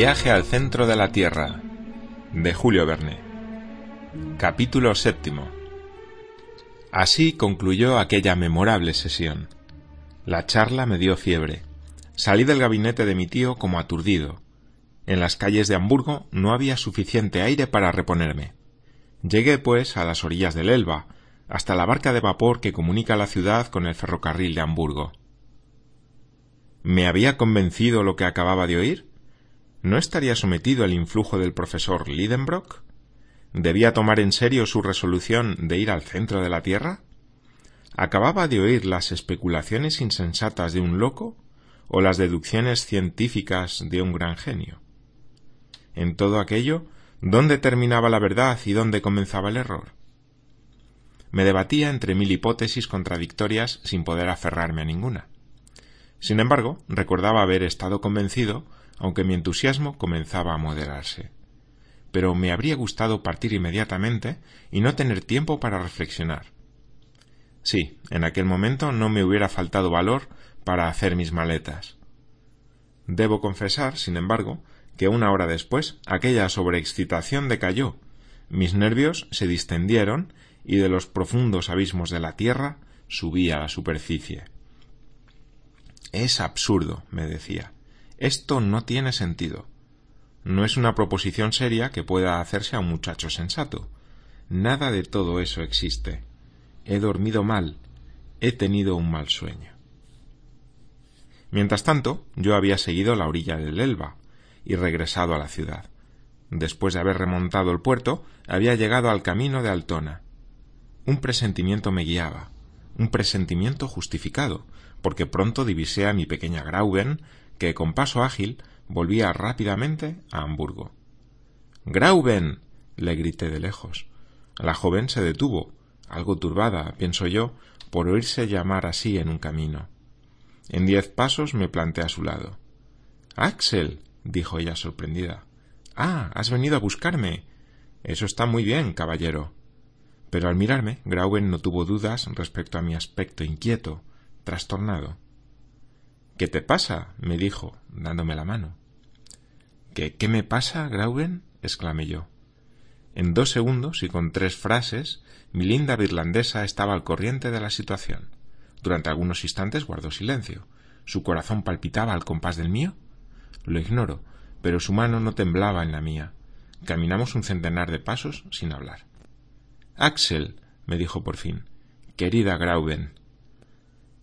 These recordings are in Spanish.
Viaje al centro de la Tierra de Julio Verne Capítulo séptimo Así concluyó aquella memorable sesión. La charla me dio fiebre. Salí del gabinete de mi tío como aturdido. En las calles de Hamburgo no había suficiente aire para reponerme. Llegué, pues, a las orillas del Elba, hasta la barca de vapor que comunica la ciudad con el ferrocarril de Hamburgo. ¿Me había convencido lo que acababa de oír? ¿No estaría sometido al influjo del profesor Lidenbrock? ¿Debía tomar en serio su resolución de ir al centro de la Tierra? ¿Acababa de oír las especulaciones insensatas de un loco o las deducciones científicas de un gran genio? En todo aquello, ¿dónde terminaba la verdad y dónde comenzaba el error? Me debatía entre mil hipótesis contradictorias sin poder aferrarme a ninguna. Sin embargo, recordaba haber estado convencido, aunque mi entusiasmo comenzaba a moderarse. Pero me habría gustado partir inmediatamente y no tener tiempo para reflexionar. Sí, en aquel momento no me hubiera faltado valor para hacer mis maletas. Debo confesar, sin embargo, que una hora después aquella sobreexcitación decayó, mis nervios se distendieron y de los profundos abismos de la tierra subí a la superficie. Es absurdo, me decía. Esto no tiene sentido. No es una proposición seria que pueda hacerse a un muchacho sensato. Nada de todo eso existe. He dormido mal. He tenido un mal sueño. Mientras tanto, yo había seguido la orilla del Elba y regresado a la ciudad. Después de haber remontado el puerto, había llegado al camino de Altona. Un presentimiento me guiaba, un presentimiento justificado, porque pronto divisé a mi pequeña Grauben, que con paso ágil volvía rápidamente a Hamburgo. Grauben. le grité de lejos. La joven se detuvo, algo turbada, pienso yo, por oírse llamar así en un camino. En diez pasos me planté a su lado. Axel. dijo ella sorprendida. Ah. has venido a buscarme. Eso está muy bien, caballero. Pero al mirarme, Grauben no tuvo dudas respecto a mi aspecto inquieto, trastornado. ¿Qué te pasa? me dijo, dándome la mano. ¿Qué, qué me pasa, Grauben? exclamé yo. En dos segundos y con tres frases, mi linda irlandesa estaba al corriente de la situación. Durante algunos instantes guardó silencio. ¿Su corazón palpitaba al compás del mío? Lo ignoro, pero su mano no temblaba en la mía. Caminamos un centenar de pasos sin hablar. Axel, me dijo por fin. Querida Grauben,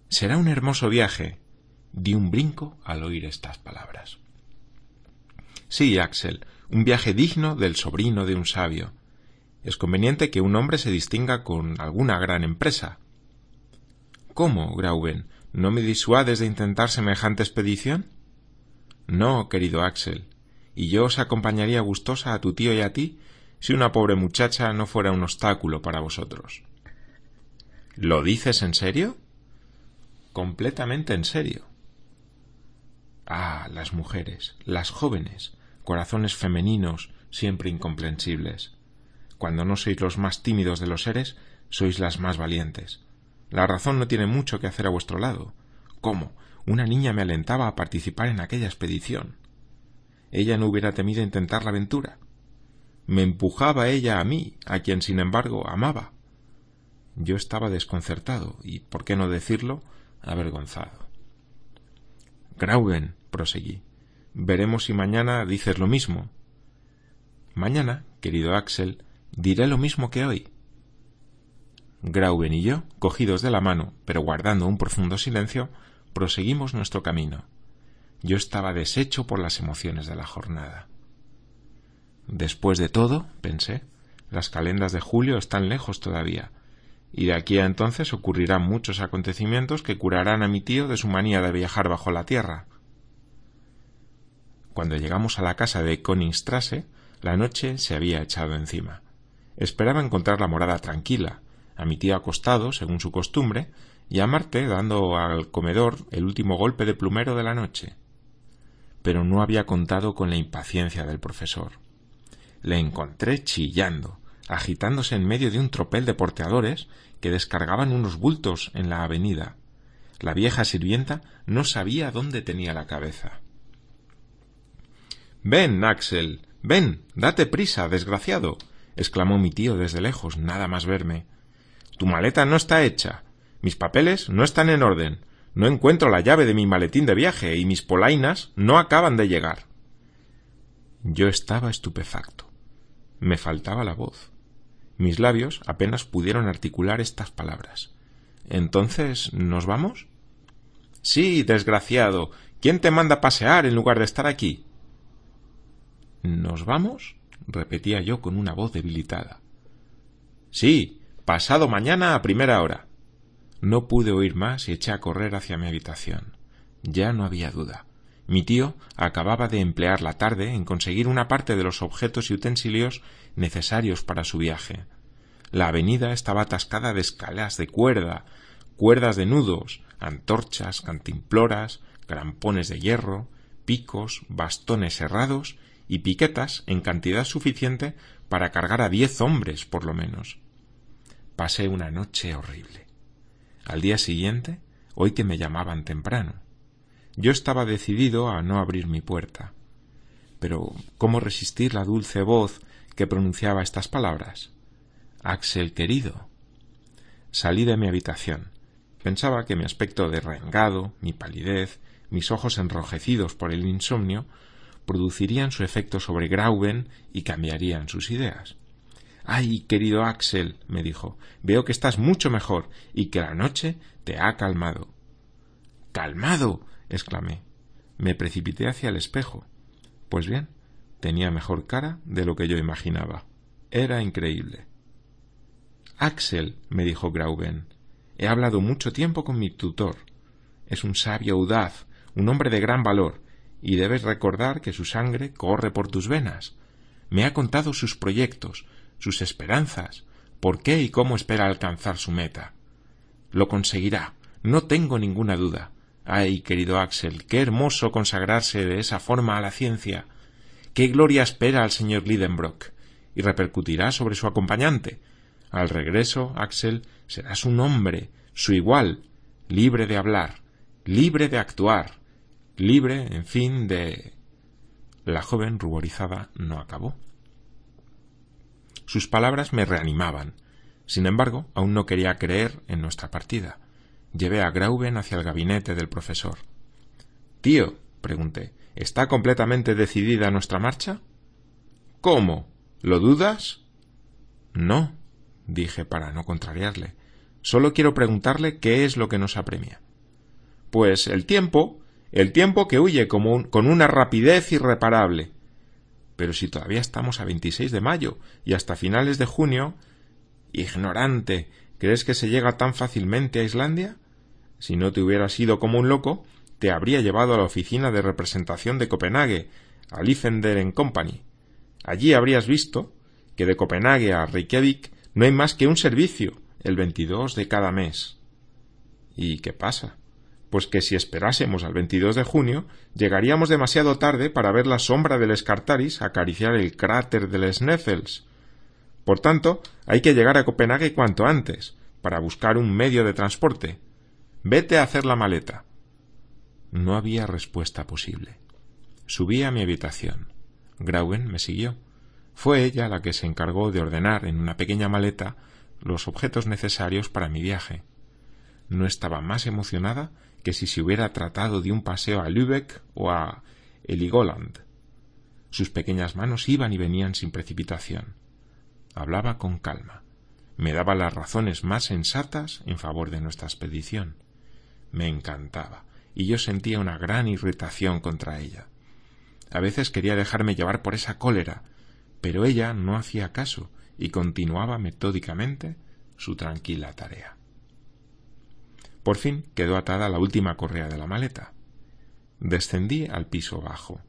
Será un hermoso viaje. Di un brinco al oír estas palabras. Sí, Axel, un viaje digno del sobrino de un sabio. Es conveniente que un hombre se distinga con alguna gran empresa. ¿Cómo, Grauben? ¿No me disuades de intentar semejante expedición? No, querido Axel, y yo os acompañaría gustosa a tu tío y a ti si una pobre muchacha no fuera un obstáculo para vosotros. ¿Lo dices en serio? completamente en serio. Ah, las mujeres, las jóvenes, corazones femeninos, siempre incomprensibles. Cuando no sois los más tímidos de los seres, sois las más valientes. La razón no tiene mucho que hacer a vuestro lado. ¿Cómo? Una niña me alentaba a participar en aquella expedición. Ella no hubiera temido intentar la aventura. Me empujaba ella a mí, a quien sin embargo amaba. Yo estaba desconcertado y, por qué no decirlo, avergonzado. Grauben, proseguí, veremos si mañana dices lo mismo. Mañana, querido Axel, diré lo mismo que hoy. Grauben y yo, cogidos de la mano, pero guardando un profundo silencio, proseguimos nuestro camino. Yo estaba deshecho por las emociones de la jornada. Después de todo, pensé, las calendas de julio están lejos todavía, y de aquí a entonces ocurrirán muchos acontecimientos que curarán a mi tío de su manía de viajar bajo la tierra. Cuando llegamos a la casa de Koningstrasse, la noche se había echado encima. Esperaba encontrar la morada tranquila, a mi tío acostado, según su costumbre, y a Marte dando al comedor el último golpe de plumero de la noche. Pero no había contado con la impaciencia del profesor. Le encontré chillando, agitándose en medio de un tropel de porteadores que descargaban unos bultos en la avenida. La vieja sirvienta no sabía dónde tenía la cabeza. Ven, Axel. Ven. Date prisa, desgraciado. exclamó mi tío desde lejos, nada más verme. Tu maleta no está hecha. Mis papeles no están en orden. No encuentro la llave de mi maletín de viaje y mis polainas no acaban de llegar. Yo estaba estupefacto. Me faltaba la voz. Mis labios apenas pudieron articular estas palabras. Entonces, ¿nos vamos? Sí, desgraciado. ¿Quién te manda pasear en lugar de estar aquí? ¿Nos vamos? repetía yo con una voz debilitada. Sí, pasado mañana a primera hora. No pude oír más y eché a correr hacia mi habitación. Ya no había duda. Mi tío acababa de emplear la tarde en conseguir una parte de los objetos y utensilios necesarios para su viaje. La avenida estaba atascada de escalas de cuerda, cuerdas de nudos, antorchas, cantimploras, crampones de hierro, picos, bastones herrados y piquetas en cantidad suficiente para cargar a diez hombres por lo menos. Pasé una noche horrible. Al día siguiente oí que me llamaban temprano. Yo estaba decidido a no abrir mi puerta. Pero ¿cómo resistir la dulce voz que pronunciaba estas palabras? Axel querido. Salí de mi habitación. Pensaba que mi aspecto derrengado, mi palidez, mis ojos enrojecidos por el insomnio, producirían su efecto sobre Grauben y cambiarían sus ideas. Ay, querido Axel, me dijo, veo que estás mucho mejor y que la noche te ha calmado. Calmado. exclamé. Me precipité hacia el espejo. Pues bien, tenía mejor cara de lo que yo imaginaba. Era increíble. Axel, me dijo Grauben, he hablado mucho tiempo con mi tutor. Es un sabio audaz, un hombre de gran valor, y debes recordar que su sangre corre por tus venas. Me ha contado sus proyectos, sus esperanzas, por qué y cómo espera alcanzar su meta. Lo conseguirá, no tengo ninguna duda. Ay, querido Axel, qué hermoso consagrarse de esa forma a la ciencia. Qué gloria espera al señor Lidenbrock, y repercutirá sobre su acompañante. Al regreso, Axel, serás un hombre, su igual, libre de hablar, libre de actuar, libre, en fin, de. La joven ruborizada no acabó. Sus palabras me reanimaban. Sin embargo, aún no quería creer en nuestra partida. Llevé a Grauben hacia el gabinete del profesor. Tío, pregunté, ¿está completamente decidida nuestra marcha? ¿Cómo? ¿Lo dudas? No, dije para no contrariarle. Solo quiero preguntarle qué es lo que nos apremia. Pues el tiempo, el tiempo que huye como con una rapidez irreparable. Pero si todavía estamos a 26 de mayo y hasta finales de junio. Ignorante. ¿Crees que se llega tan fácilmente a Islandia? Si no te hubieras ido como un loco, te habría llevado a la oficina de representación de Copenhague, a Liefender Company. Allí habrías visto que de Copenhague a Reykjavik no hay más que un servicio, el 22 de cada mes. ¿Y qué pasa? Pues que si esperásemos al 22 de junio, llegaríamos demasiado tarde para ver la sombra del Escartaris acariciar el cráter del Sneffels. Por tanto, hay que llegar a Copenhague cuanto antes, para buscar un medio de transporte. Vete a hacer la maleta. No había respuesta posible. Subí a mi habitación. Grauen me siguió. Fue ella la que se encargó de ordenar en una pequeña maleta los objetos necesarios para mi viaje. No estaba más emocionada que si se hubiera tratado de un paseo a Lübeck o a Heligoland. Sus pequeñas manos iban y venían sin precipitación. Hablaba con calma. Me daba las razones más sensatas en favor de nuestra expedición. Me encantaba, y yo sentía una gran irritación contra ella. A veces quería dejarme llevar por esa cólera, pero ella no hacía caso y continuaba metódicamente su tranquila tarea. Por fin quedó atada la última correa de la maleta. Descendí al piso bajo.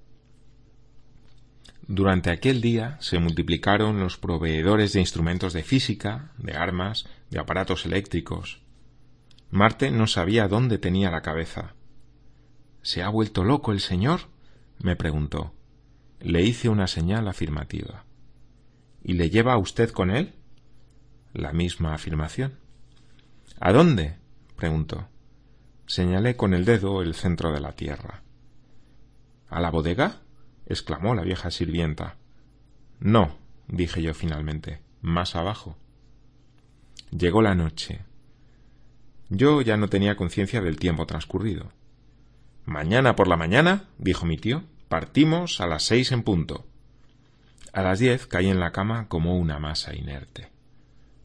Durante aquel día se multiplicaron los proveedores de instrumentos de física, de armas, de aparatos eléctricos. Marte no sabía dónde tenía la cabeza. ¿Se ha vuelto loco el señor? me preguntó. Le hice una señal afirmativa. ¿Y le lleva a usted con él? La misma afirmación. ¿A dónde? Preguntó. Señalé con el dedo el centro de la tierra. ¿A la bodega? exclamó la vieja sirvienta. No, dije yo finalmente, más abajo. Llegó la noche. Yo ya no tenía conciencia del tiempo transcurrido. Mañana por la mañana, dijo mi tío, partimos a las seis en punto. A las diez caí en la cama como una masa inerte.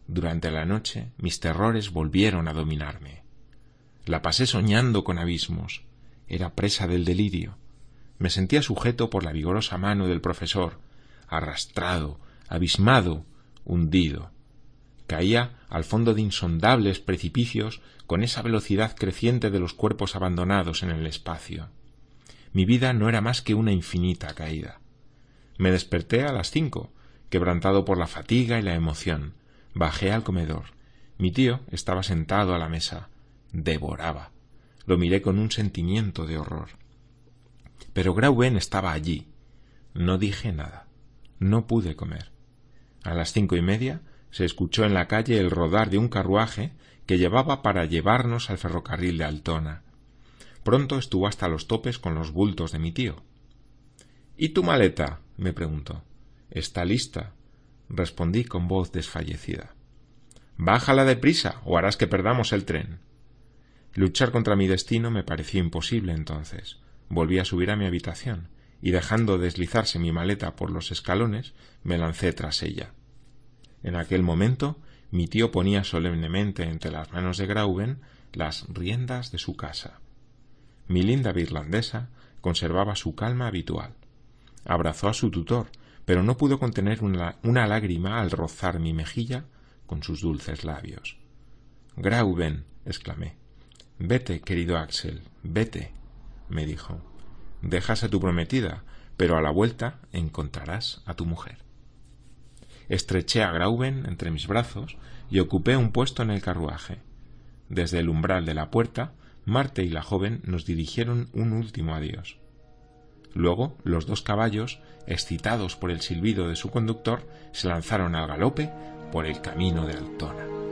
Durante la noche mis terrores volvieron a dominarme. La pasé soñando con abismos. Era presa del delirio. Me sentía sujeto por la vigorosa mano del profesor, arrastrado, abismado, hundido. Caía al fondo de insondables precipicios con esa velocidad creciente de los cuerpos abandonados en el espacio. Mi vida no era más que una infinita caída. Me desperté a las cinco, quebrantado por la fatiga y la emoción. Bajé al comedor. Mi tío estaba sentado a la mesa. Devoraba. Lo miré con un sentimiento de horror. Pero Grauben estaba allí. No dije nada. No pude comer. A las cinco y media se escuchó en la calle el rodar de un carruaje que llevaba para llevarnos al ferrocarril de Altona. Pronto estuvo hasta los topes con los bultos de mi tío. ¿Y tu maleta? me preguntó. Está lista, respondí con voz desfallecida. Bájala deprisa o harás que perdamos el tren. Luchar contra mi destino me pareció imposible entonces. Volví a subir a mi habitación y dejando deslizarse mi maleta por los escalones, me lancé tras ella. En aquel momento mi tío ponía solemnemente entre las manos de Grauben las riendas de su casa. Mi linda virlandesa conservaba su calma habitual. Abrazó a su tutor, pero no pudo contener una, una lágrima al rozar mi mejilla con sus dulces labios. Grauben, exclamé. Vete, querido Axel, vete, me dijo. Dejas a tu prometida, pero a la vuelta encontrarás a tu mujer. Estreché a Grauben entre mis brazos y ocupé un puesto en el carruaje. Desde el umbral de la puerta, Marte y la joven nos dirigieron un último adiós. Luego los dos caballos, excitados por el silbido de su conductor, se lanzaron al galope por el camino de Altona.